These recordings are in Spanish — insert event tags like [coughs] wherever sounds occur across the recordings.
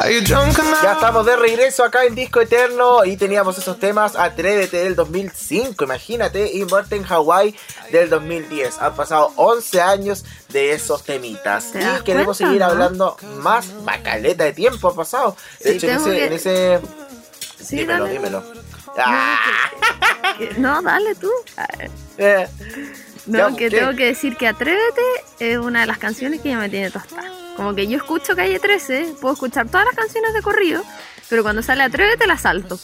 Ya estamos de regreso acá en Disco Eterno y teníamos esos temas Atrévete del 2005, imagínate, y Muerte en Hawái del 2010. Han pasado 11 años de esos temitas. Y queremos seguir hablando más. Bacaleta de tiempo ha pasado. De hecho, en ese, dímelo, dímelo. Ah. No, dale tú. Eh. No, que tengo que decir que Atrévete es una de las canciones que ya me tiene tostada. Como que yo escucho Calle 13, puedo escuchar todas las canciones de corrido, pero cuando sale Atrévete la salto.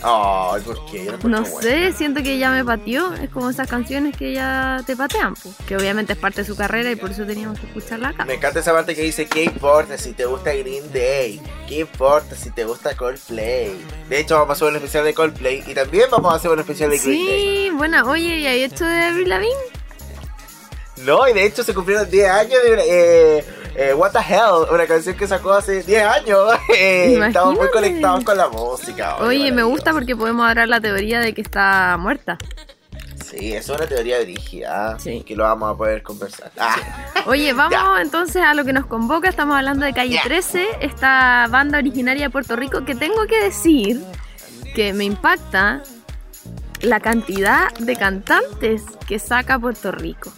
Ay, ¿por qué? No, sé, siento que ya me pateó. Es como esas canciones que ya te patean, pues. Que obviamente es parte de su carrera y por eso teníamos que escucharla acá. Me encanta esa parte que dice: ¿Qué importa si te gusta Green Day? ¿Qué importa si te gusta Coldplay? De hecho, vamos a hacer un especial de Coldplay y también vamos a hacer un especial de Green Day. Sí, bueno, oye, ¿y hay hecho de Avril Lavigne? No, y de hecho se cumplieron 10 años de. Eh, eh, What the Hell, una canción que sacó hace 10 años. [laughs] Eh, estamos muy conectados con la música. Oye, me gusta porque podemos hablar la teoría de que está muerta. Sí, es una teoría dirigida. Sí. Que lo vamos a poder conversar. Ah. Oye, [laughs] vamos entonces a lo que nos convoca. Estamos hablando de Calle 13, esta banda originaria de Puerto Rico que tengo que decir que me impacta la cantidad de cantantes que saca Puerto Rico.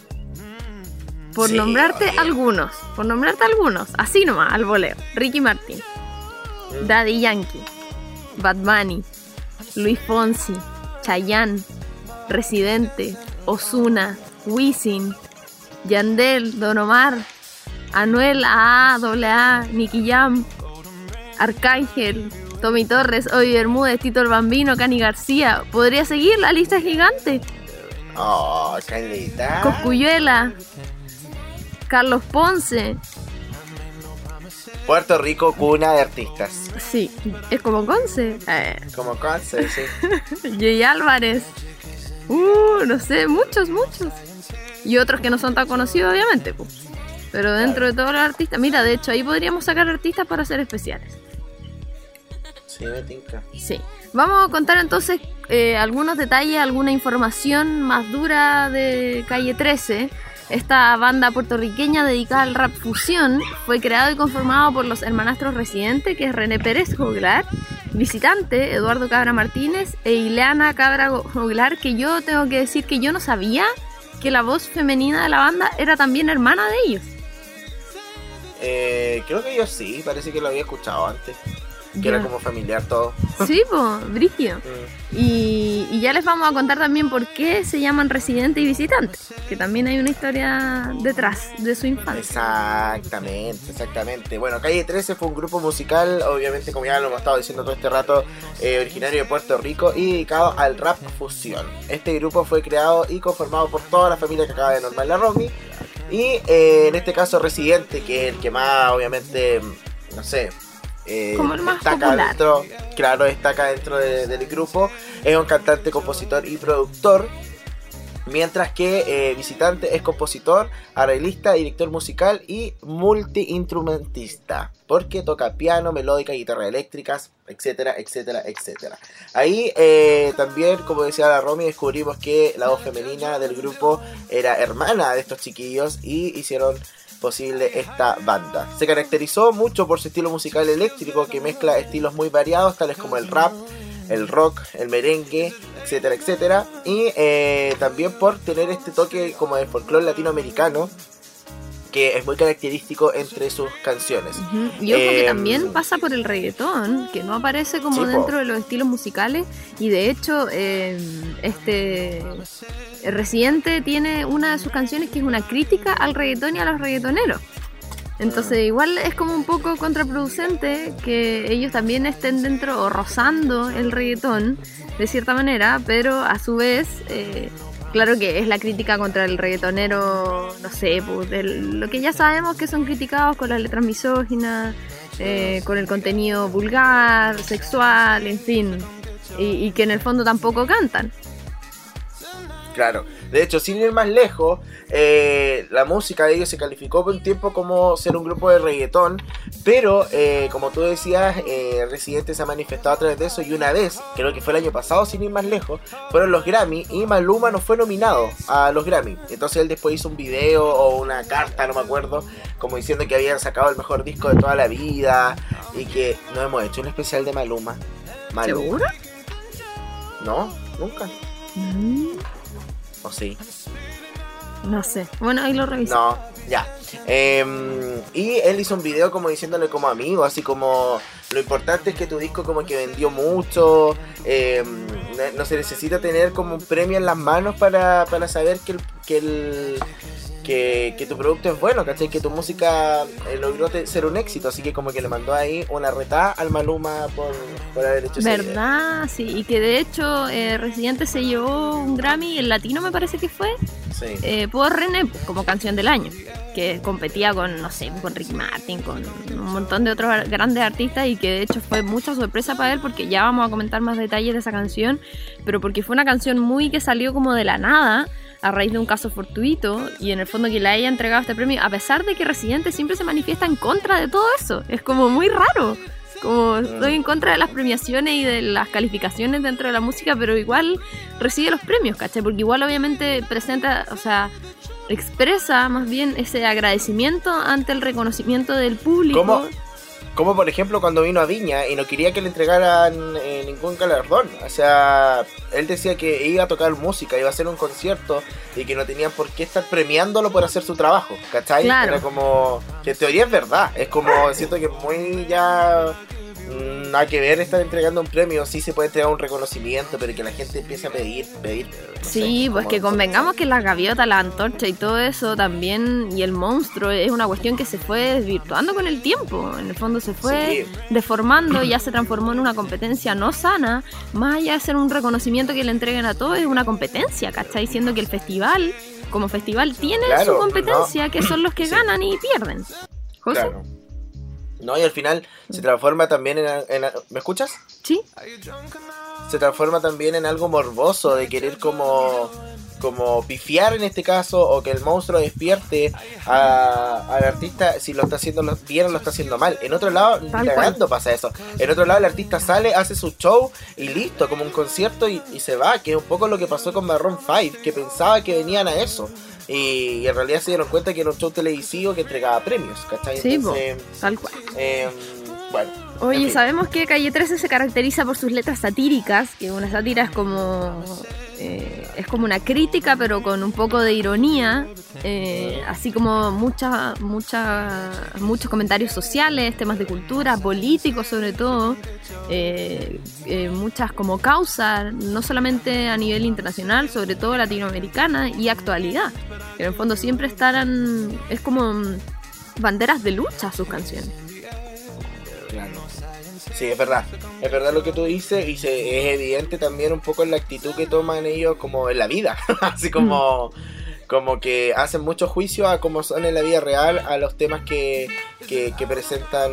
Por nombrarte algunos, por nombrarte algunos, así nomás, al voleo. Ricky Martin, mm. Daddy Yankee, Bad Bunny, Luis Fonsi, Chayanne, Residente, Osuna, Wisin, Yandel, Don Omar, Anuel AA, Nicky Jam, Arcángel, Tommy Torres, Ovi Bermúdez, Tito el Bambino, Cani García. Podría seguir la lista gigante. Oh, Coscuyuela, Carlos Ponce. Puerto Rico, cuna de artistas. Sí, es como Conce. Eh. Como Conce, sí. [laughs] Jay Álvarez. Uh, no sé, muchos, muchos. Y otros que no son tan conocidos, obviamente. Pero dentro de todos los artistas, mira, de hecho, ahí podríamos sacar artistas para hacer especiales. Sí, me tinca. Sí. Vamos a contar entonces eh, algunos detalles, alguna información más dura de Calle 13 esta banda puertorriqueña dedicada al rap fusión fue creado y conformado por los hermanastros residentes, que es René Pérez Joglar, visitante Eduardo Cabra Martínez e Ileana Cabra Joglar, que yo tengo que decir que yo no sabía que la voz femenina de la banda era también hermana de ellos. Eh, creo que yo sí, parece que lo había escuchado antes que era como familiar todo. Sí, pues, brígido. [laughs] Mm. Y, ya les vamos a contar también por qué se llaman residente y visitante, que también hay una historia detrás de su infancia. Exactamente, exactamente. Bueno, Calle 13 fue un grupo musical, obviamente como ya lo hemos estado diciendo todo este rato, eh, originario de Puerto Rico y dedicado al rap fusión. Este grupo fue creado y conformado por toda la familia que acaba de nombrar la Romy. Y eh, en este caso Residente, que es el que más obviamente, no sé, eh, Como el más destaca dentro, claro, destaca dentro del grupo. Es un cantante, compositor y productor. Mientras que eh, Visitante es compositor, arreglista, director musical y multi-instrumentista. Porque toca piano, melódica, guitarras eléctricas, etcétera, etcétera, etcétera. Ahí eh, también, como decía la Romy, descubrimos que la voz femenina del grupo era hermana de estos chiquillos y hicieron posible esta banda. Se caracterizó mucho por su estilo musical eléctrico que mezcla estilos muy variados tales como el rap, el rock, el merengue, etcétera, etcétera. Y eh, también por tener este toque como de folclore latinoamericano que es muy característico entre sus canciones. Y ojo que em, también pasa por el reggaetón, que no aparece como dentro de los estilos musicales y de hecho em, este Residente tiene una de sus canciones que es una crítica al reggaetón y a los reggaetoneros. Entonces mm. igual es como un poco contraproducente que ellos también estén dentro o rozando el reggaetón de cierta manera, pero a su vez eh, Claro que es la crítica contra el reggaetonero, no sé, pues, lo que ya sabemos que son criticados con las letras misóginas, eh, con el contenido vulgar, sexual, en fin, y, y que en el fondo tampoco cantan. Claro, de hecho, sin ir más lejos, eh, la música de ellos se calificó por un tiempo como ser un grupo de reggaetón, pero eh, como tú decías, eh, Residente se ha manifestado a través de eso y una vez, creo que fue el año pasado, sin ir más lejos, fueron los Grammy y Maluma no fue nominado a los Grammy. Entonces él después hizo un video o una carta, no me acuerdo, como diciendo que habían sacado el mejor disco de toda la vida, y que no hemos hecho un especial de Maluma. Maluma. ¿Seguro? No, nunca. Mm, ¿O sí? No sé. Bueno, ahí lo reviso. No, ya. Em, y él hizo un video como diciéndole como amigo, así como lo importante es que tu disco como que vendió mucho, em, no- se necesita tener como un premio en las manos para, para saber que el, que, el- que, que tu producto es bueno, ¿cachai? Que tu música eh, logró ser un éxito, así que como que le mandó ahí una retada al Maluma por, por haber hecho video. ¿Verdad? Sí, y que de hecho eh, Residente se llevó un Grammy, el latino me parece que fue, Sí. eh, por René como canción del año, que competía con, no sé, con Ricky Martin, con un montón de otros grandes artistas y que de hecho fue mucha sorpresa para él porque ya vamos a comentar más detalles de esa canción, pero porque fue una canción muy que salió como de la nada a raíz de un caso fortuito y en el fondo que le haya entregado este premio, a pesar de que Residente siempre se manifiesta en contra de todo eso, es como muy raro. Como estoy en contra de las premiaciones y de las calificaciones dentro de la música, pero igual recibe los premios, ¿cachai? Porque igual obviamente presenta, o sea, expresa más bien ese agradecimiento ante el reconocimiento del público. ¿Cómo? Como por ejemplo cuando vino a Viña y no quería que le entregaran eh, ningún galardón. O sea, él decía que iba a tocar música, iba a hacer un concierto y que no tenían por qué estar premiándolo por hacer su trabajo. ¿Cachai? Claro. Era como. Que en teoría es verdad. Es como. Siento que muy ya. Mm, Nada que ver estar entregando un premio, sí se puede entregar un reconocimiento, pero que la gente empiece a pedir, pedir. no Sí, sé, pues que convengamos que la gaviota, la antorcha y todo eso también, y el monstruo, es una cuestión que se fue desvirtuando con el tiempo. En el fondo se fue Sí. deformando, ya se transformó en una competencia no sana. Más allá de ser un reconocimiento que le entreguen a todos, es una competencia, ¿cachai? Diciendo que el festival, como festival, tiene Claro, su competencia, que son los que Sí. ganan y pierden. ¿José? Claro. No, y al final se transforma también en, en- ¿Me escuchas? Sí. se transforma también en algo morboso de querer como como pifiar en este caso o que el monstruo despierte a- al artista si lo está haciendo bien o lo está haciendo mal. En otro lado, cagando pasa eso. En otro lado el artista sale, hace su show y listo, como un concierto y, y se va, que es un poco lo que pasó con Marron 5, que pensaba que venían a eso. Y, en realidad se dieron cuenta que era un show televisivo que entregaba premios, ¿cachai? Sí. Entonces, Tal cual. eh, bueno. en Oye, fin. sabemos que Calle 13 se caracteriza por sus letras satíricas, que una sátira es como eh, es como una crítica, pero con un poco de ironía, eh, así como mucha, mucha, muchos comentarios sociales, temas de cultura, políticos sobre todo, eh, muchas como causas, no solamente a nivel internacional, sobre todo latinoamericana y actualidad, que en el fondo siempre estarán, es como banderas de lucha sus canciones. Sí, es verdad. Es verdad lo que tú dices y se, es evidente también un poco en la actitud que toman ellos como en la vida. [laughs] Así como, como que hacen mucho juicio a cómo son en la vida real a los temas que, que, presentan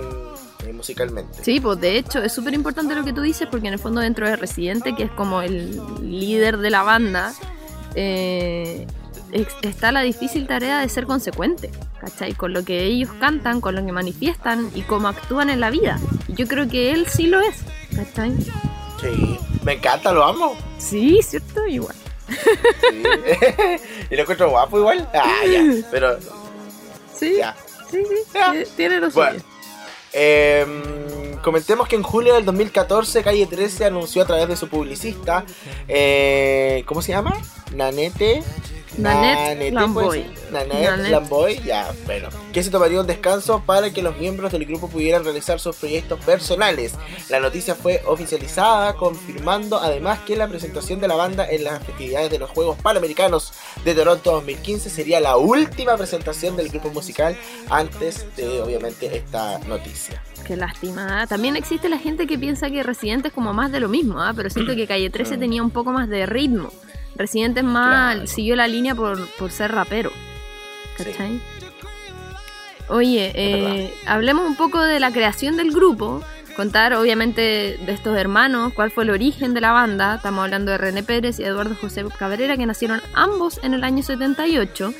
eh, musicalmente. Sí, pues de hecho es súper importante lo que tú dices porque en el fondo dentro de Residente, que es como el líder de la banda, eh, está la difícil tarea de ser consecuente, ¿cachai? Con lo que ellos cantan, con lo que manifiestan y cómo actúan en la vida. Y yo creo que él sí lo es, ¿cachai? Sí, me encanta, lo amo. Sí, ¿cierto? Igual. Sí. [laughs] y lo encuentro guapo igual. Ah, ya. Pero Sí, ya. sí, sí, Ya. tiene- tiene lo Bueno. Eh, comentemos que en julio del 2014 Calle 13 anunció a través de su publicista, eh, ¿cómo se llama? Nanete. Nanette Lamboy. puede ser. Nanette Nanette. Lamboy, ya, bueno. Que se tomaría un descanso para que los miembros del grupo pudieran realizar sus proyectos personales. La noticia fue oficializada, confirmando además que la presentación de la banda en las festividades de los Juegos Panamericanos de Toronto 2015 sería la última presentación del grupo musical antes de, obviamente, esta noticia. Qué lástima. ¿ah? También existe la gente que piensa que Residente es como más de lo mismo, ¿ah? pero siento que Calle 13 tenía un poco más de ritmo. Residente es más, Claro. siguió la línea por, por ser rapero. ¿Cachai? Oye, eh, hablemos un poco de la creación del grupo. Contar, obviamente, de estos hermanos, cuál fue el origen de la banda. Estamos hablando de René Pérez y Eduardo José Cabrera, que nacieron ambos en el año 78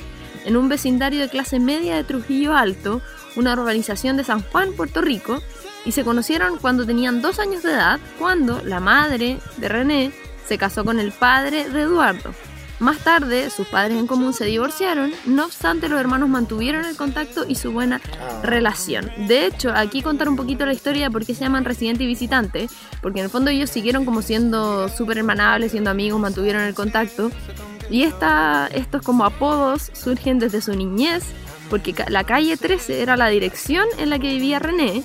en un vecindario de clase media de Trujillo Alto, una urbanización de San Juan, Puerto Rico, y se conocieron cuando tenían dos años de edad, cuando la madre de René se casó con el padre de Eduardo. Más tarde, sus padres en común se divorciaron, no obstante los hermanos mantuvieron el contacto y su buena relación. De hecho, aquí contar un poquito la historia de por qué se llaman residente y visitante, porque en el fondo ellos siguieron como siendo súper hermanables, siendo amigos, mantuvieron el contacto. Y esta, estos como apodos surgen desde su niñez, porque la calle 13 era la dirección en la que vivía René,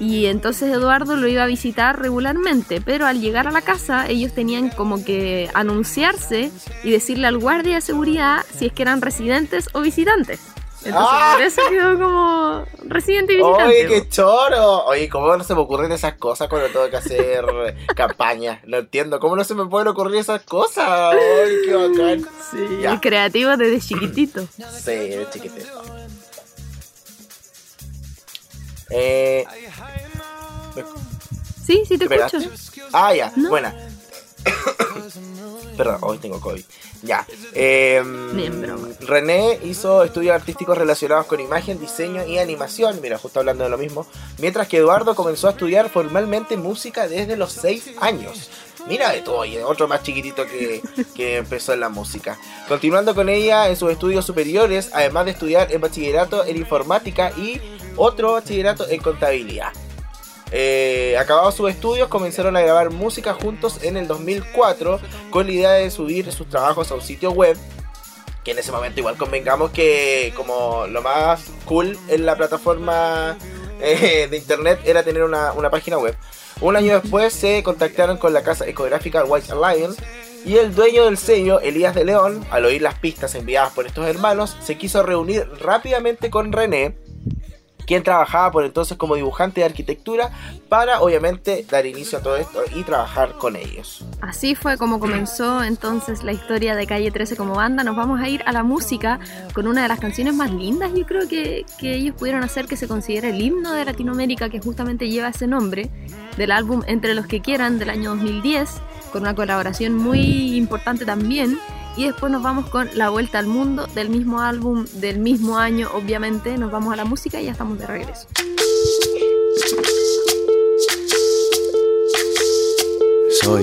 y entonces Eduardo lo iba a visitar regularmente, pero al llegar a la casa ellos tenían como que anunciarse y decirle al guardia de seguridad si es que eran residentes o visitantes. Entonces ¡Ah! por eso quedó como residente y visitante. Oye, qué choro. Oye, ¿cómo no se me ocurren esas cosas cuando tengo que hacer [laughs] campaña? No entiendo. ¿Cómo no se me pueden ocurrir esas cosas? Ay, qué bacán. Sí, Ya. el creativo desde chiquitito. Sí, de chiquitito. Eh, Sí, sí te escucho. Ah, ya, No. buena. [coughs] Perdón, hoy tengo COVID. Ya. Eh. René hizo estudios artísticos relacionados con imagen, diseño y animación. Mira, justo hablando de lo mismo. Mientras que Eduardo comenzó a estudiar formalmente música desde los 6 años. Mira de todo, y otro más chiquitito que, que empezó en la música. Continuando con ella en sus estudios superiores, además de estudiar en bachillerato en informática y otro bachillerato en contabilidad. Eh, acabados sus estudios, comenzaron a grabar música juntos en el 2004 con la idea de subir sus trabajos a un sitio web. Que en ese momento igual convengamos que como lo más cool en la plataforma eh, de internet era tener una, una página web. Un año después se contactaron con la casa ecográfica White Lion y el dueño del sello, Elías de León, al oír las pistas enviadas por estos hermanos, se quiso reunir rápidamente con René, quien trabajaba por entonces como dibujante de arquitectura, para obviamente dar inicio a todo esto y trabajar con ellos. Así fue como comenzó entonces la historia de Calle 13 como banda. Nos vamos a ir a la música con una de las canciones más lindas, yo creo que, que ellos pudieron hacer que se considere el himno de Latinoamérica que justamente lleva ese nombre, del álbum Entre los que quieran del año 2010, con una colaboración muy importante también. Y después nos vamos con La Vuelta al Mundo del mismo álbum del mismo año, obviamente. Nos vamos a la música y ya estamos de regreso. Soy,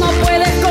no puedes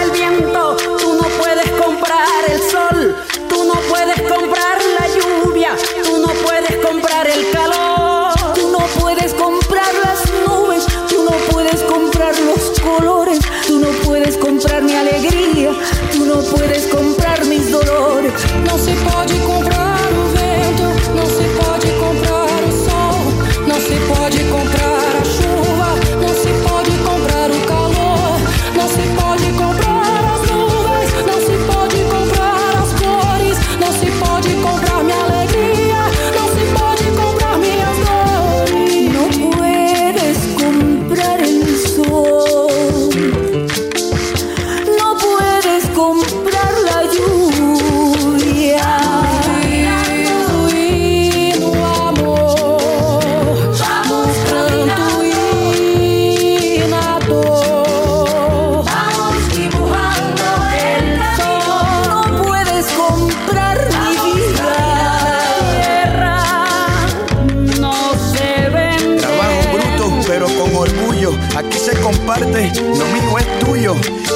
el sol, tú no puedes comprar la lluvia, tú no puedes comprar el calor,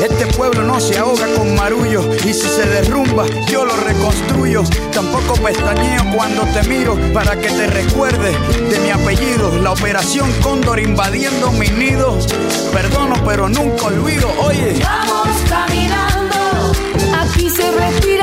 Este pueblo no se ahoga con marullo. Y si se derrumba, yo lo reconstruyo. Tampoco pestañeo cuando te miro para que te recuerde de mi apellido. La operación Cóndor invadiendo mi nido. Perdono, pero nunca olvido. Oye. Vamos caminando, aquí se respira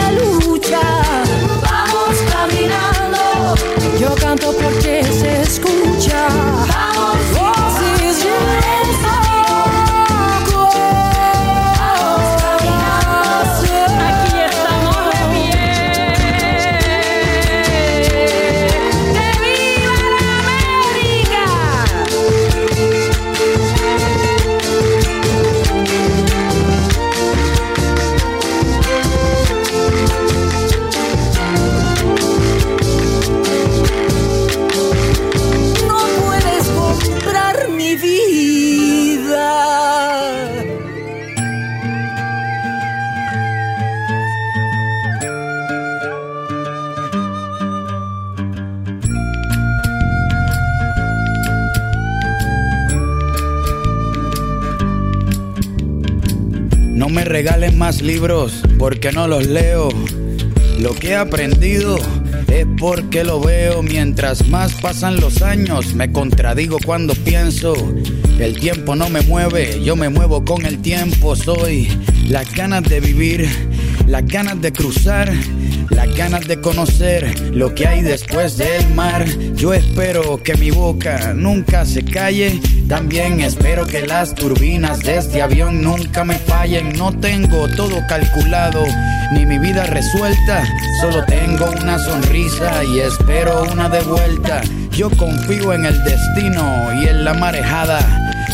regalen más libros porque no los leo. Lo que he aprendido es porque lo veo. Mientras más pasan los años, me contradigo cuando pienso. El tiempo no me mueve, yo me muevo con el tiempo. Soy las ganas de vivir, las ganas de cruzar. Las ganas de conocer lo que hay después del mar. Yo espero que mi boca nunca se calle. También espero que las turbinas de este avión nunca me fallen. No tengo todo calculado, ni mi vida resuelta. Solo tengo una sonrisa y espero una de vuelta. Yo confío en el destino y en la marejada.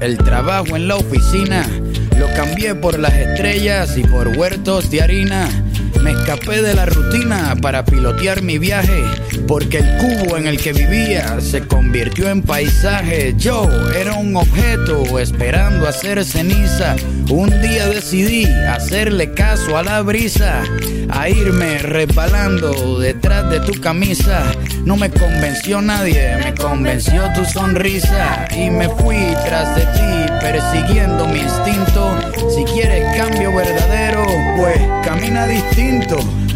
el trabajo en la oficina. Lo cambié por las estrellas y por huertos de harina. Me escapé de la rutina para pilotear mi viaje, porque el cubo en el que vivía se convirtió en paisaje. Yo era un objeto esperando hacer ceniza. Un día decidí hacerle caso a la brisa, a irme resbalando detrás de tu camisa. No me convenció nadie, me convenció tu sonrisa y me fui tras de ti persiguiendo mi instinto. Si quieres cambio verdadero, pues camina distinto.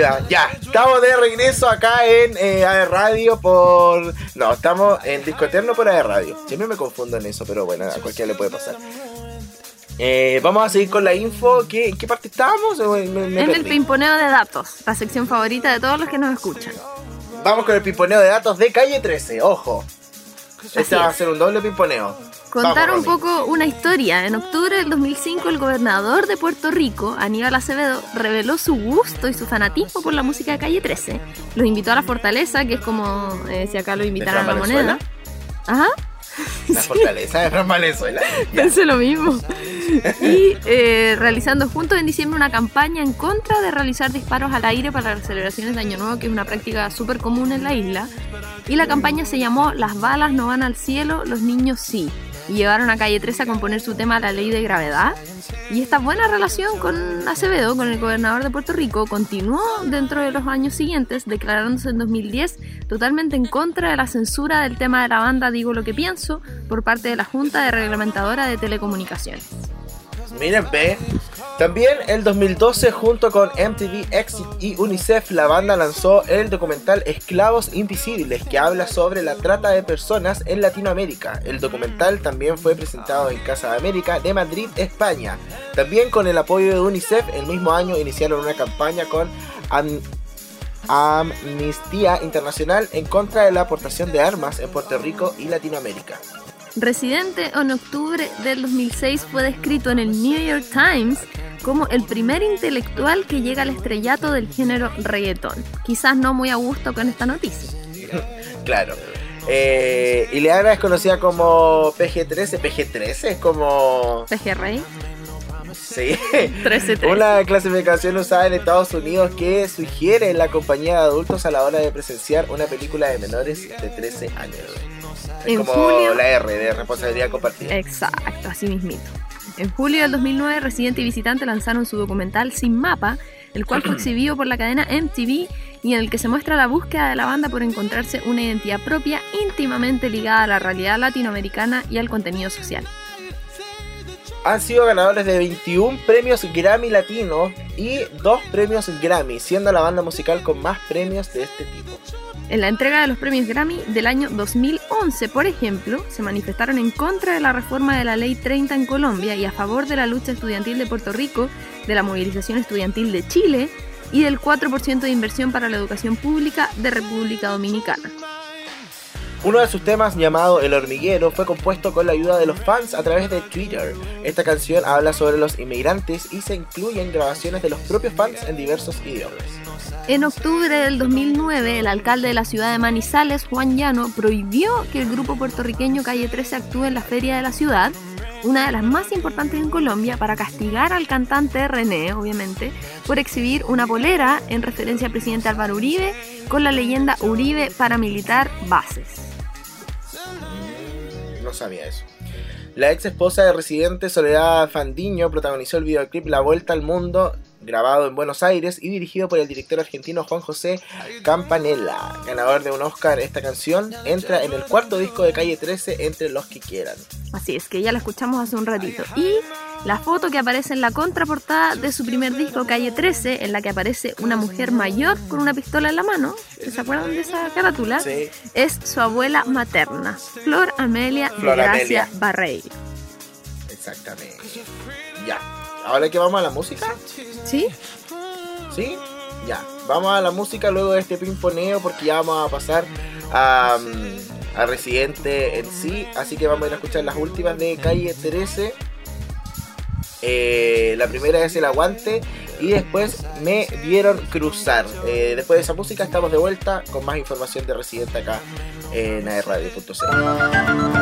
arriba. Ya, estamos de regreso acá en eh, AE Radio por... No, estamos en Disco Eterno por AE Radio. Siempre me confundo en eso, pero bueno, a cualquiera le puede pasar. Eh, vamos a seguir con la info. ¿Qué, ¿En qué parte estábamos? Me- me- En el pimponeo de datos, la sección favorita de todos los que nos escuchan. Vamos con el pimponeo de datos de calle 13. Ojo. Este va a ser un doble pimponeo. Contar Vamos, un poco una historia. En octubre del 2005, el gobernador de Puerto Rico, Aníbal Acevedo, reveló su gusto y su fanatismo por la música de Calle 13. Los invitó a la Fortaleza, que es como eh, si acá lo invitaran a la moneda. Ajá, La [laughs] fortaleza de Fran Valenzuela. [laughs] Pensé lo mismo. Y eh, realizando juntos en diciembre una campaña en contra de realizar disparos al aire para las celebraciones de Año Nuevo, que es una práctica súper común en la isla. Y la campaña se llamó Las balas no van al cielo, los niños sí. Llevaron a Calle 13 a componer su tema La Ley de Gravedad. Y esta buena relación con Acevedo, con el gobernador de Puerto Rico, continuó dentro de los años siguientes, declarándose en 2010 totalmente en contra de la censura del tema de la banda Digo lo que pienso por parte de la Junta de Reglamentadora de Telecomunicaciones. Miren, ve. También el 2012, junto con MTV Exit y UNICEF, la banda lanzó el documental Esclavos Invisibles, que habla sobre la trata de personas en Latinoamérica. El documental también fue presentado en Casa de América de Madrid, España. También con el apoyo de UNICEF, el mismo año iniciaron una campaña con Am- Amnistía Internacional en contra de la aportación de armas en Puerto Rico y Latinoamérica. Residente en octubre del 2006 fue descrito en el New York Times como el primer intelectual que llega al estrellato del género reggaetón. Quizás no muy a gusto con esta noticia. [laughs] Claro. Eh, Ileana es conocida como PG-13. PG-13 es como. PG Rey, Sí. [laughs] 13 Una clasificación usada en Estados Unidos que sugiere la compañía de adultos a la hora de presenciar una película de menores de 13 años. Es En como julio- la R de responsabilidad compartida. Exacto, así mismito. En julio del 2009, Residente y Visitante lanzaron su documental Sin Mapa, el cual fue [clears throat] exhibido por la cadena MTV y en el que se muestra la búsqueda de la banda por encontrarse una identidad propia íntimamente ligada a la realidad latinoamericana y al contenido social. Han sido ganadores de 21 premios Grammy Latino y 2 premios Grammy, siendo la banda musical con más premios de este tipo. En la entrega de los premios Grammy del año 2011, por ejemplo, se manifestaron en contra de la reforma de la Ley 30 en Colombia y a favor de la lucha estudiantil de Puerto Rico, de la movilización estudiantil de Chile y del 4% de inversión para la educación pública de República Dominicana. Uno de sus temas llamado El hormiguero fue compuesto con la ayuda de los fans a través de Twitter. Esta canción habla sobre los inmigrantes y se incluyen grabaciones de los propios fans en diversos idiomas. En octubre del 2009, el alcalde de la ciudad de Manizales, Juan Llano, prohibió que el grupo puertorriqueño Calle 13 actúe en la feria de la ciudad, una de las más importantes en Colombia, para castigar al cantante René, obviamente, por exhibir una polera en referencia al presidente Álvaro Uribe con la leyenda Uribe paramilitar bases. Sabía eso. La ex esposa de Residente Soledad Fandiño protagonizó el videoclip La Vuelta al Mundo, grabado en Buenos Aires y dirigido por el director argentino Juan José Campanella. Ganador de un Oscar, esta canción entra en el cuarto disco de Calle 13 entre los que quieran. Así es, que ya la escuchamos hace un ratito. Y La foto que aparece en la contraportada de su primer disco, Calle 13, en la que aparece una mujer mayor con una pistola en la mano, ¿se acuerdan de esa carátula? Sí. Es su abuela materna, Flor Amelia Flor de Gracia Amelia. Barreiro. Exactamente. Ya. Ahora que vamos a la música, ¿Sí? ¿sí? Ya. Vamos a la música luego de este pimponeo porque ya vamos a pasar a, mm, a Residente en sí. Así que vamos a ir a escuchar las últimas de Calle 13. Eh, la primera es El Aguante y después Me Vieron Cruzar. Eh, después de esa música estamos de vuelta con más información de Residente acá en aerradio.cl.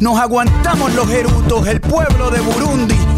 Nos aguantamos los erutos, el pueblo de Burundi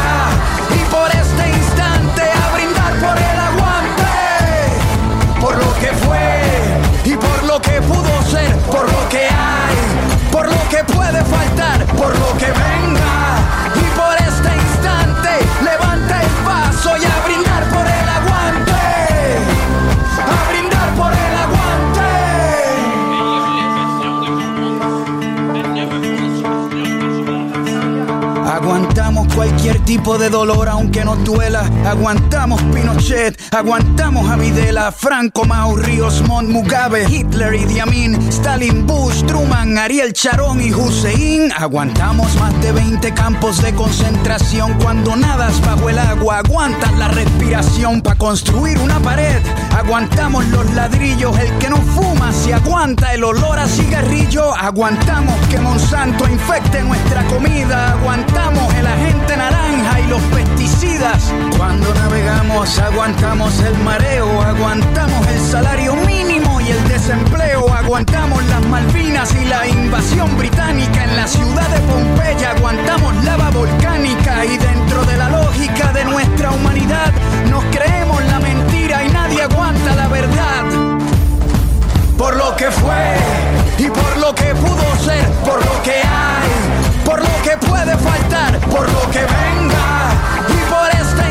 tipo de dolor aunque nos duela. Aguantamos Pinochet, aguantamos a Videla, Franco, Mao, Ríos, Montt, Mugabe, Hitler, Idi Amin, Stalin, Bush, Truman, Ariel Charón y Hussein. Aguantamos más de 20 campos de concentración cuando nadas bajo el agua. Aguantas la respiración para construir una pared. Aguantamos los ladrillos, el que no fuma se aguanta el olor a cigarrillo. Aguantamos que Monsanto infecte nuestra comida. Aguantamos el agente naranja y los pesticidas. Cuando navegamos aguantamos el mareo, aguantamos el salario mínimo y el desempleo. Aguantamos las Malvinas y la invasión británica en la ciudad de Pompeya. Aguantamos lava volcánica y dentro de la lógica de nuestra humanidad nos creemos la mentira y nadie aguanta la verdad. Por lo que fue y por lo que pudo ser, por lo que hay, por lo que puede faltar, por lo que venga. Y por este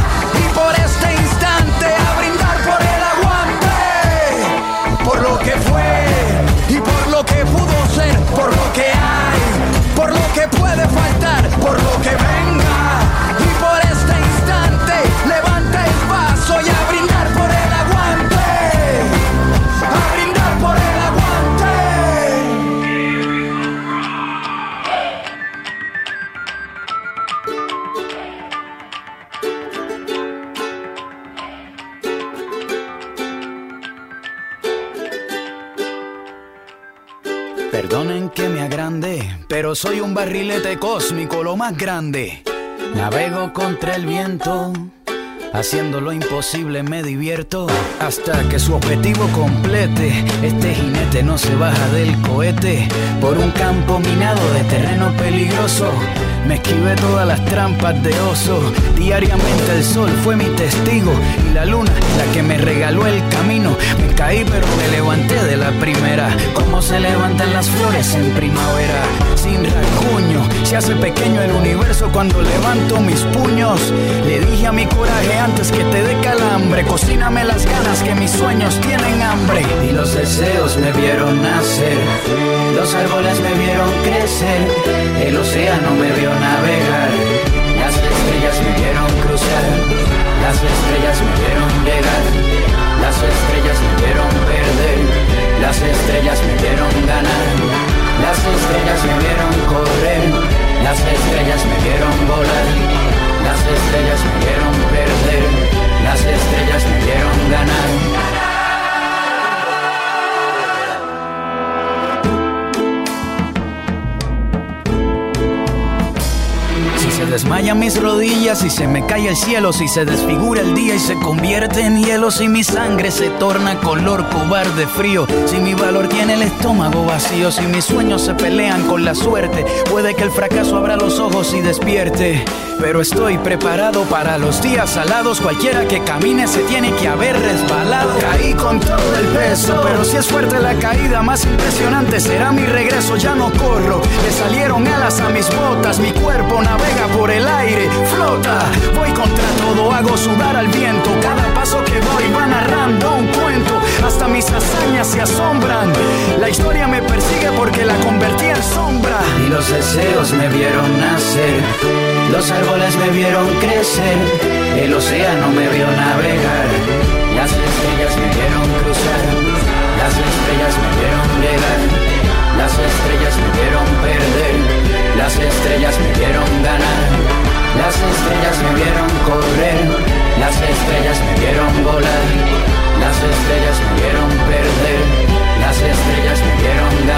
pero soy un barrilete cósmico, lo más grande. Navego contra el viento, haciendo lo imposible me divierto. Hasta que su objetivo complete, este jinete no se baja del cohete. Por un campo minado de terreno peligroso, me esquivé todas las trampas de oso. Diariamente el sol fue mi testigo y la luna la que me regaló el camino. Me caí pero me levanté de la primera. Como se levantan las flores en primavera. Sin rasguño, se hace pequeño el universo cuando levanto mis puños. Le dije a mi coraje antes que te dé calambre. Cocíname las ganas que mis sueños tienen Y los deseos me vieron nacer. Los árboles me vieron crecer. El océano me vio navegar. Las estrellas me vieron cruzar. Las estrellas me vieron llegar. Las estrellas me vieron perder. Las estrellas me vieron ganar. Las estrellas me vieron correr. Las estrellas me vieron volar. Las estrellas me vieron perder. Las estrellas me vieron ganar. Se desmayan mis rodillas, si se me cae el cielo, si se desfigura el día y se convierte en hielo, si mi sangre se torna color cobarde frío, si mi valor tiene el estómago vacío, si mis sueños se pelean con la suerte, puede que el fracaso abra los ojos y despierte. Pero estoy preparado para los días salados, cualquiera que camine se tiene que haber resbalado. Caí con todo el peso, pero si es fuerte la caída, más impresionante será mi regreso, ya no corro. Le salieron alas a mis botas, mi cuerpo navega por el aire, flota. Voy contra todo, hago sudar al viento. Cada paso que doy va narrando un cuento. Hasta mis hazañas se asombran. La historia me persigue porque la convertí en sombra. Y los deseos me vieron nacer. Los árboles me vieron crecer. El océano me vio navegar. Las estrellas me vieron cruzar. Las estrellas me vieron llegar. Las estrellas me vieron perder. Las estrellas me vieron ganar. Las estrellas me vieron correr. Las estrellas me vieron volar. Las estrellas me vieron perder. Las estrellas me vieron ganar.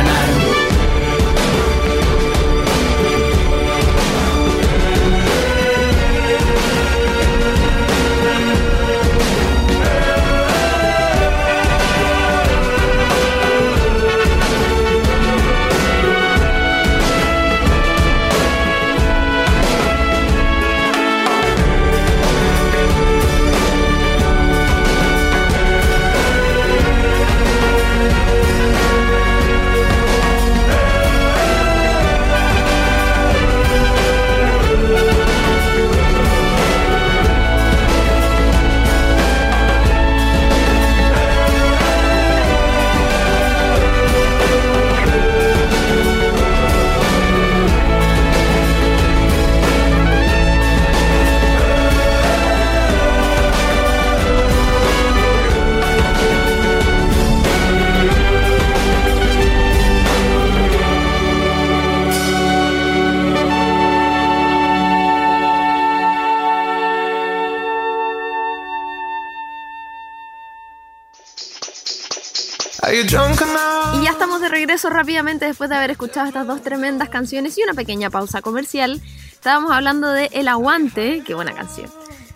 Rápidamente después de haber escuchado estas dos tremendas canciones y una pequeña pausa comercial. Estábamos hablando de El Aguante, qué buena canción,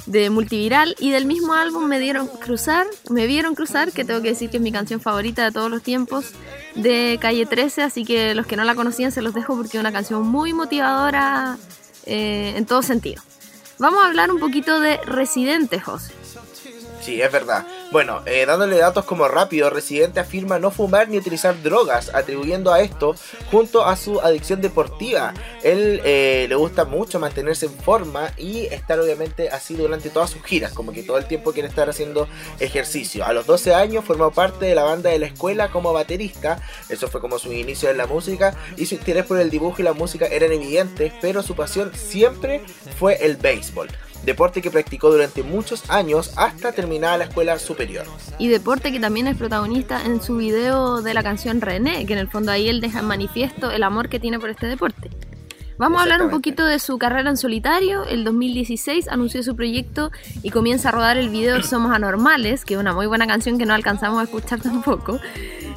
de Multiviral y del mismo álbum Me Dieron Cruzar, Me Vieron Cruzar, que tengo que decir que es mi canción favorita de todos los tiempos, de Calle 13, así que los que no la conocían se los dejo porque es una canción muy motivadora eh, en todo sentido. Vamos a hablar un poquito de Residente, José. Sí, es verdad. Bueno, eh, dándole datos como rápido, Residente afirma no fumar ni utilizar drogas, atribuyendo a esto junto a su adicción deportiva. Él eh, le gusta mucho mantenerse en forma y estar obviamente así durante todas sus giras, como que todo el tiempo quiere estar haciendo ejercicio. A los 12 años formó parte de la banda de la escuela como baterista, eso fue como su inicio en la música y su interés por el dibujo y la música eran evidentes, pero su pasión siempre fue el béisbol. Deporte que practicó durante muchos años hasta terminar la escuela superior. Y Deporte que también es protagonista en su video de la canción René, que en el fondo ahí él deja en manifiesto el amor que tiene por este deporte. Vamos a hablar un poquito de su carrera en solitario. El 2016 anunció su proyecto y comienza a rodar el video [clears throat] Somos Anormales, que es una muy buena canción que no alcanzamos a escuchar [laughs] tampoco.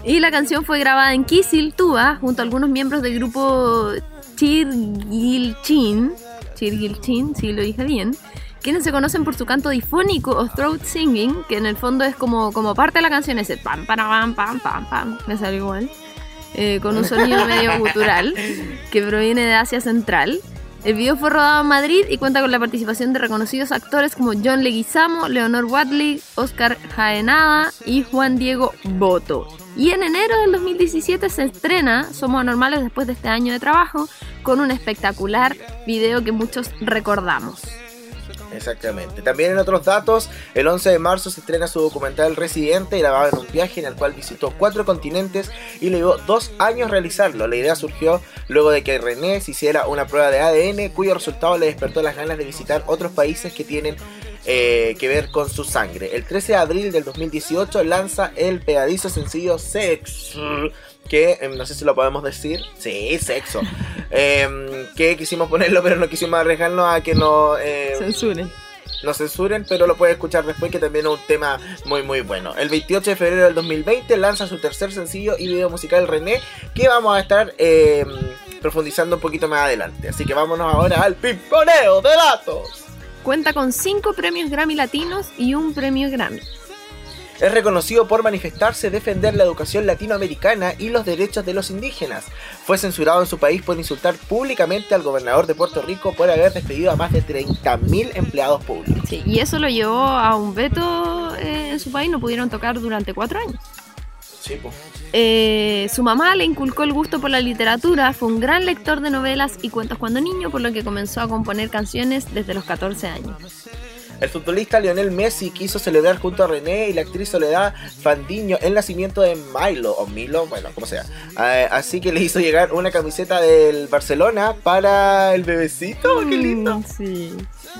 Y la canción fue grabada en Kisil, Tuba, junto a algunos miembros del grupo Chirgilchin. Chirgilchin, si lo dije bien. Quienes se conocen por su canto difónico o throat singing, que en el fondo es como, como parte de la canción, ese pam, pam, pam, pam, pam, pam, me sale igual. eh, con un sonido medio [laughs] gutural que proviene de Asia Central. El video fue rodado en Madrid y cuenta con la participación de reconocidos actores como John Leguizamo, Leonor Watley, Oscar Jaenada y Juan Diego Boto. Y en enero del 2017 se estrena Somos Anormales después de este año de trabajo con un espectacular video que muchos recordamos. Exactamente. También en otros datos, el 11 de marzo se estrena su documental Residente, grabado en un viaje en el cual visitó cuatro continentes y le llevó dos años realizarlo. La idea surgió luego de que René se hiciera una prueba de ADN cuyo resultado le despertó las ganas de visitar otros países que tienen eh, que ver con su sangre. El 13 de abril del 2018 lanza el pegadizo sencillo Sex. Que eh, no sé si lo podemos decir. Sí, sexo. [laughs] Em, que quisimos ponerlo, pero no quisimos arriesgarnos a que no. eh, Censuren. no censuren, pero lo puedes escuchar después, que también es un tema muy muy bueno. El 28 de febrero del 2020 lanza su tercer sencillo y video musical René, que vamos a estar eh, profundizando un poquito más adelante. Así que vámonos ahora al pimponeo de datos. Cuenta con cinco premios Grammy latinos y un premio Grammy. Es reconocido por manifestarse, defender la educación latinoamericana y los derechos de los indígenas. Fue censurado en su país por insultar públicamente al gobernador de Puerto Rico por haber despedido a más de 30.000 empleados públicos. Sí, y eso lo llevó a un veto eh, en su país, no pudieron tocar durante cuatro años. Sí, pues. Eh, su mamá le inculcó el gusto por la literatura, fue un gran lector de novelas y cuentos cuando niño, por lo que comenzó a componer canciones desde los 14 años. El futbolista Lionel Messi quiso celebrar junto a René y la actriz Soledad Fandiño el nacimiento de Milo, o Milo, bueno, como sea. Eh, así que le hizo llegar una camiseta del Barcelona para el bebecito, qué lindo. Mm, sí.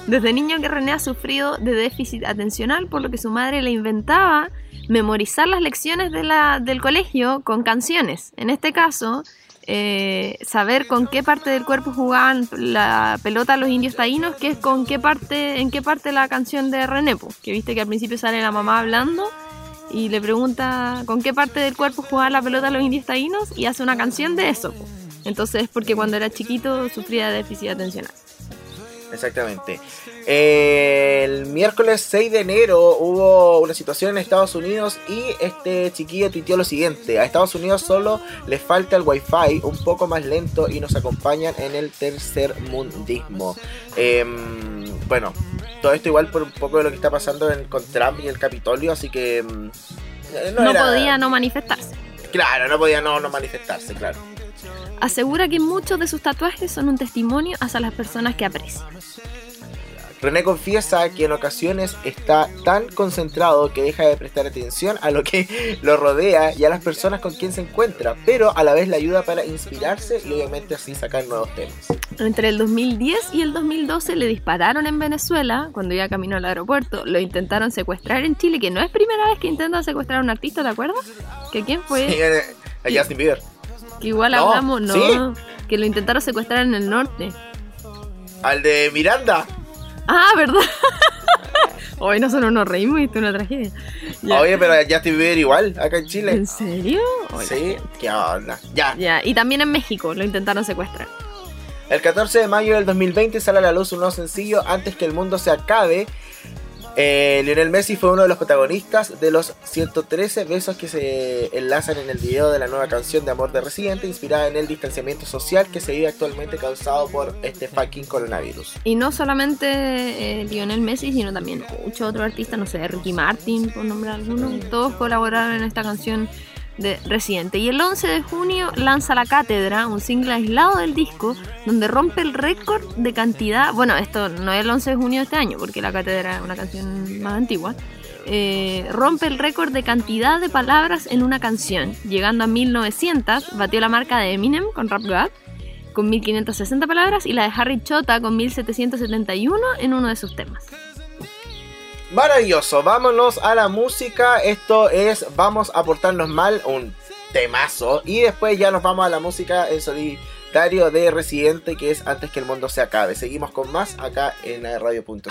Desde niño que René ha sufrido de déficit atencional, por lo que su madre le inventaba memorizar las lecciones de la- del colegio con canciones. En este caso, eh, saber con qué parte del cuerpo jugaban la pelota los indios taínos, que es con qué parte, en qué parte la canción de René, po, que viste que al principio sale la mamá hablando y le pregunta con qué parte del cuerpo jugaban la pelota los indios taínos y hace una canción de eso. Entonces, porque cuando era chiquito sufría de déficit atencional. Exactamente. El miércoles 6 de enero hubo una situación en Estados Unidos y este chiquillo tuiteó lo siguiente. A Estados Unidos solo les falta el wifi un poco más lento y nos acompañan en el tercer mundismo. Em, bueno, todo esto igual por un poco de lo que está pasando en- con Trump y el Capitolio, así que... em, No, era- podía no manifestarse. Claro, no podía no, no manifestarse, claro. Asegura que muchos de sus tatuajes son un testimonio hacia las personas que aprecia. René confiesa que en ocasiones está tan concentrado que deja de prestar atención a lo que [laughs] lo rodea y a las personas con quien se encuentra, pero a la vez le ayuda para inspirarse y obviamente así sacar nuevos temas. Entre el 2010 y el 2012 le dispararon en Venezuela cuando iba camino al aeropuerto. Lo intentaron secuestrar en Chile, que no es primera vez que intentan secuestrar a un artista, ¿te acuerdas? ¿Que quién fue? Sí, [laughs] a Justin Bieber. Que igual No, hablamos, no. ¿sí? Que lo intentaron secuestrar en el norte. Al de Miranda. Ah, ¿verdad? [laughs] Hoy nosotros nos reímos y esto es una tragedia. Ya. Oye, pero a Justin Bieber igual, acá en Chile. ¿En serio? Oye, Sí, qué onda. Ya. Ya, y también en México lo intentaron secuestrar. El 14 de mayo del 2020 sale a la luz un nuevo sencillo Antes que el mundo se acabe. Eh, Lionel Messi fue uno de los protagonistas de los 113 besos que se enlazan en el video de la nueva canción de Amor de Residente, inspirada en el distanciamiento social que se vive actualmente causado por este fucking coronavirus. Y no solamente eh, Lionel Messi, sino también muchos otros artistas, no sé, Ricky Martin, por nombrar algunos, todos colaboraron en esta canción de. Y el 11 de junio lanza La Cátedra, un single aislado del disco, donde rompe el récord de cantidad, bueno, esto no es el 11 de junio de este año, porque La Cátedra es una canción más antigua, eh, rompe el récord de cantidad de palabras en una canción, llegando a 1900, batió la marca de Eminem con Rap God, con 1560 palabras y la de Harry Chota con 1771 en uno de sus temas. Maravilloso, vámonos a la música. Esto es Vamos a portarnos mal, un temazo. Y después ya nos vamos a la música en solitario de Residente, que es Antes que el mundo se acabe. Seguimos con más acá en radio.cl.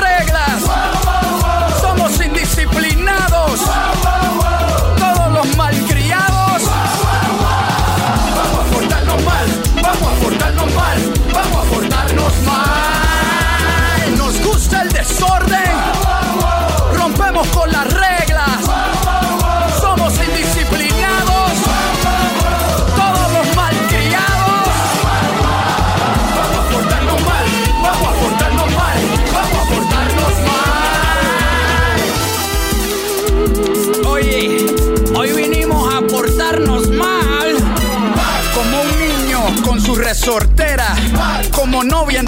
resortera. Como novia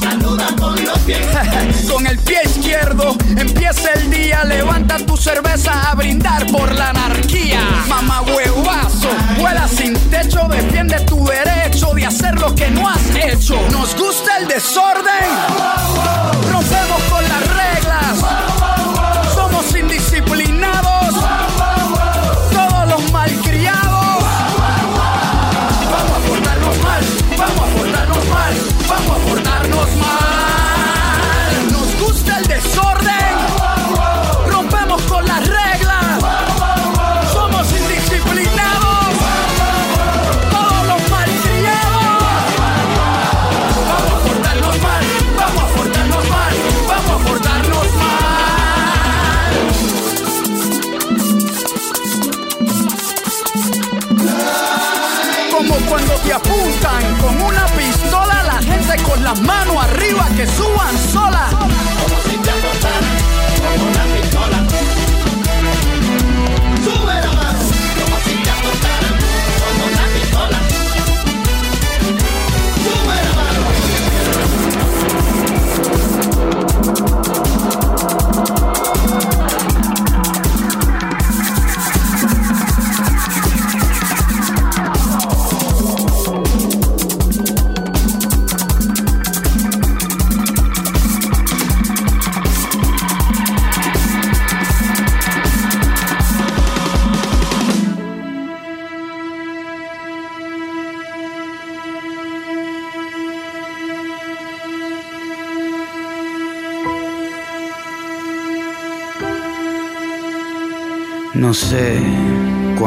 saluda con los [laughs] pies. con el pie izquierdo empieza el día. Levanta tu cerveza a brindar por la anarquía. Mamá huevazo, vuela sin techo. Defiende tu derecho de hacer lo que no has hecho. Nos gusta el desorden. Rompemos con las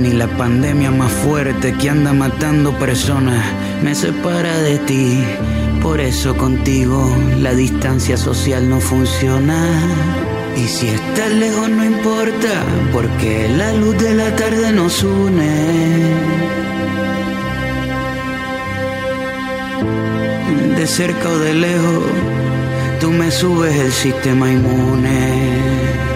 Ni la pandemia más fuerte que anda matando personas me separa de ti. Por eso contigo la distancia social no funciona. Y si estás lejos no importa, porque la luz de la tarde nos une. De cerca o de lejos, tú me subes el sistema inmune.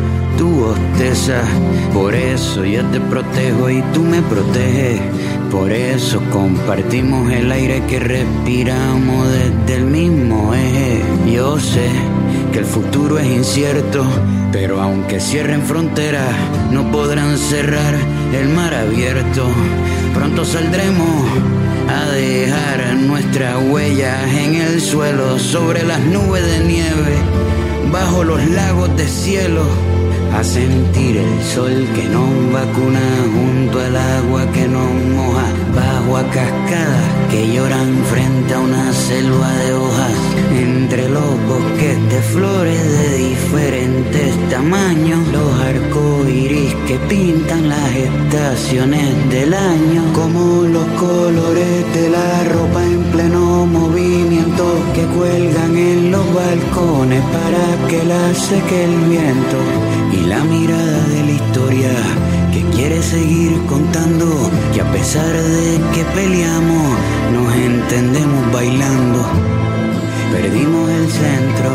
tú bostezas, por eso yo te protejo y tú me proteges, por eso compartimos el aire que respiramos desde el mismo eje. Yo sé que el futuro es incierto, pero aunque cierren fronteras, no podrán cerrar el mar abierto. Pronto saldremos a dejar nuestras huellas en el suelo, sobre las nubes de nieve, bajo los lagos de cielo, a sentir el sol que nos vacuna junto al agua que nos moja, bajo a cascadas que lloran frente a una selva de hojas, entre los bosques de flores de diferentes tamaños, los arcoíris que pintan las estaciones del año, como los colores de la ropa en pleno movimiento que cuelgan en los balcones para que la seque el viento y la mirada de la historia que quiere seguir contando que a pesar de que peleamos nos entendemos bailando. Perdimos el centro.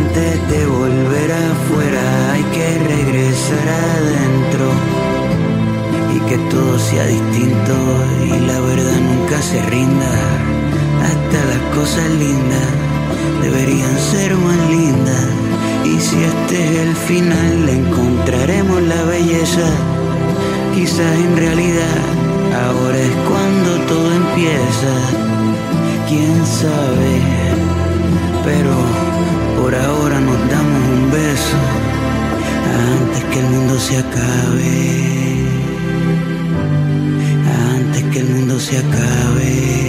Antes de volver afuera hay que regresar adentro y que todo sea distinto y la verdad nunca se rinda. Hasta las cosas lindas deberían ser más lindas. Y si este es el final encontraremos la belleza. Quizás en realidad ahora es cuando todo empieza. Quién sabe pero por ahora nos damos un beso antes que el mundo se acabe mundo se acabe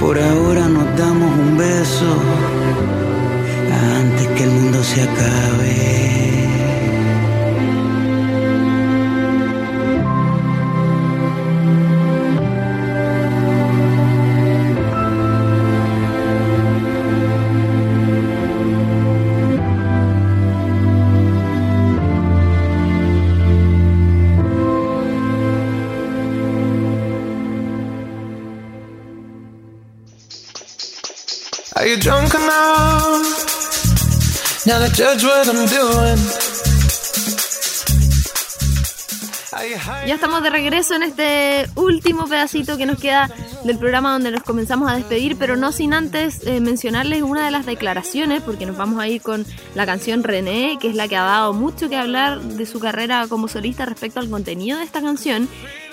por ahora nos damos un beso antes que el mundo se acabe. Ya estamos de regreso en este último pedacito que nos queda del programa donde nos comenzamos a despedir, pero no sin antes eh, mencionarles una de las declaraciones, porque nos vamos a ir con la canción René, que es la que ha dado mucho que hablar de su carrera como solista respecto al contenido de esta canción.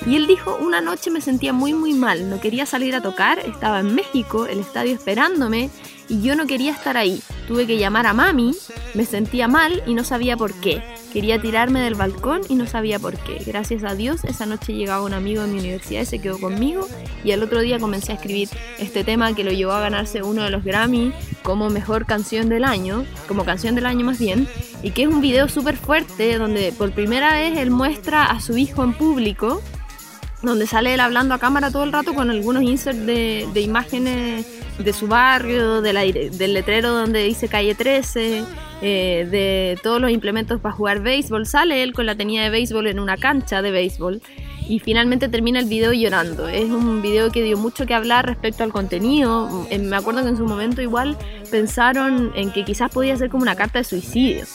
Y él dijo, una noche me sentía muy muy mal, no quería salir a tocar, estaba en México, el estadio esperándome, y yo no quería estar ahí. Tuve que llamar a mami, me sentía mal y no sabía por qué. Quería tirarme del balcón y no sabía por qué. Gracias a Dios, esa noche llegaba un amigo de mi universidad y se quedó conmigo. Y al otro día comencé a escribir este tema que lo llevó a ganarse uno de los Grammy como mejor canción del año, como canción del año más bien. Y que es un video súper fuerte donde por primera vez él muestra a su hijo en público donde sale él hablando a cámara todo el rato con algunos inserts de, imágenes de su barrio, de la del letrero donde dice calle 13, eh, de todos los implementos para jugar béisbol. Sale él con la tenida de béisbol en una cancha de béisbol y finalmente termina el video llorando. Es un video que dio mucho que hablar respecto al contenido. Eh, Me acuerdo que en su momento igual pensaron en que quizás podía ser como una carta de suicidio.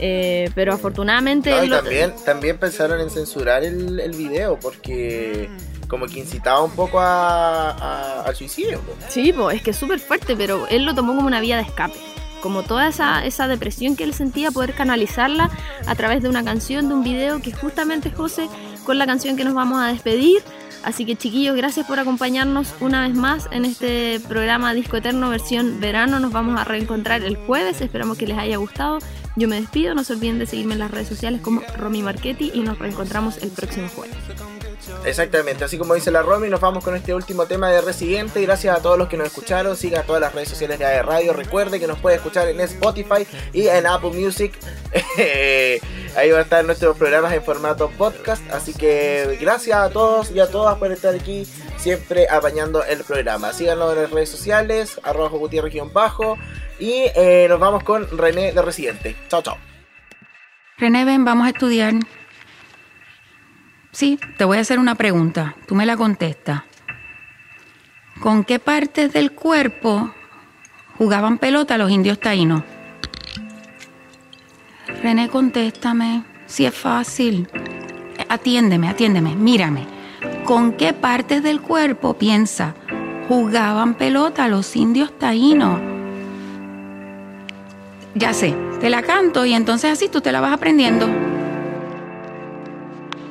Eh, pero afortunadamente No, y lo- también, también pensaron en censurar el, el video porque como que incitaba un poco a, a- al suicidio. pues. Sí, po, es que es súper fuerte, pero él lo tomó como una vía de escape. Como toda esa, esa depresión que él sentía, poder canalizarla a través de una canción, de un video, que justamente José, con la canción que nos vamos a despedir. Así que chiquillos, gracias por acompañarnos una vez más en este programa Disco Eterno versión verano. Nos vamos a reencontrar el jueves, esperamos que les haya gustado. Yo me despido, no se olviden de seguirme en las redes sociales como Romy Marchetti y nos reencontramos el próximo jueves. Exactamente, así como dice la Romy, nos vamos con este último tema de Residente. Gracias a todos los que nos escucharon. Siga todas las redes sociales de AE Radio. Recuerde que nos puede escuchar en Spotify y en Apple Music. [laughs] Ahí van a estar nuestros programas en formato podcast. Así que gracias a todos y a todas por estar aquí, siempre apañando el programa. Síganos en las redes sociales, arroba Gutiérrez guion bajo. Y eh, nos vamos con René de Residente. Chao, chao. René, ven, vamos a estudiar. Sí, te voy a hacer una pregunta. Tú me la contestas. ¿Con qué partes del cuerpo jugaban pelota los indios taínos? René, contéstame. Si es fácil. Atiéndeme, atiéndeme, mírame. ¿Con qué partes del cuerpo piensa jugaban pelota los indios taínos? Ya sé, te la canto y entonces así tú te la vas aprendiendo.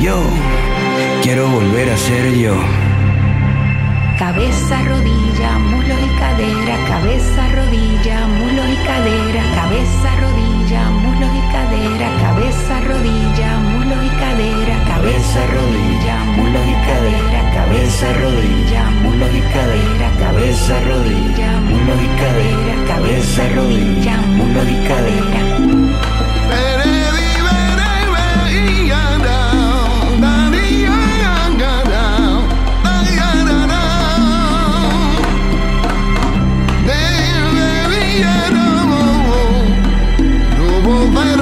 Yo quiero volver a ser yo. Cabeza, rodilla, muslos y cadera, cabeza, rodilla, muslos y cadera, cabeza, rodilla, muslos y cadera, cabeza, rodilla, muslos y cadera, cabeza, rodilla, muslos y cadera, cabeza, rodilla, muslos y cadera, cabeza, rodilla, muslos y cadera, cabeza, rodilla, muslos y cadera. people.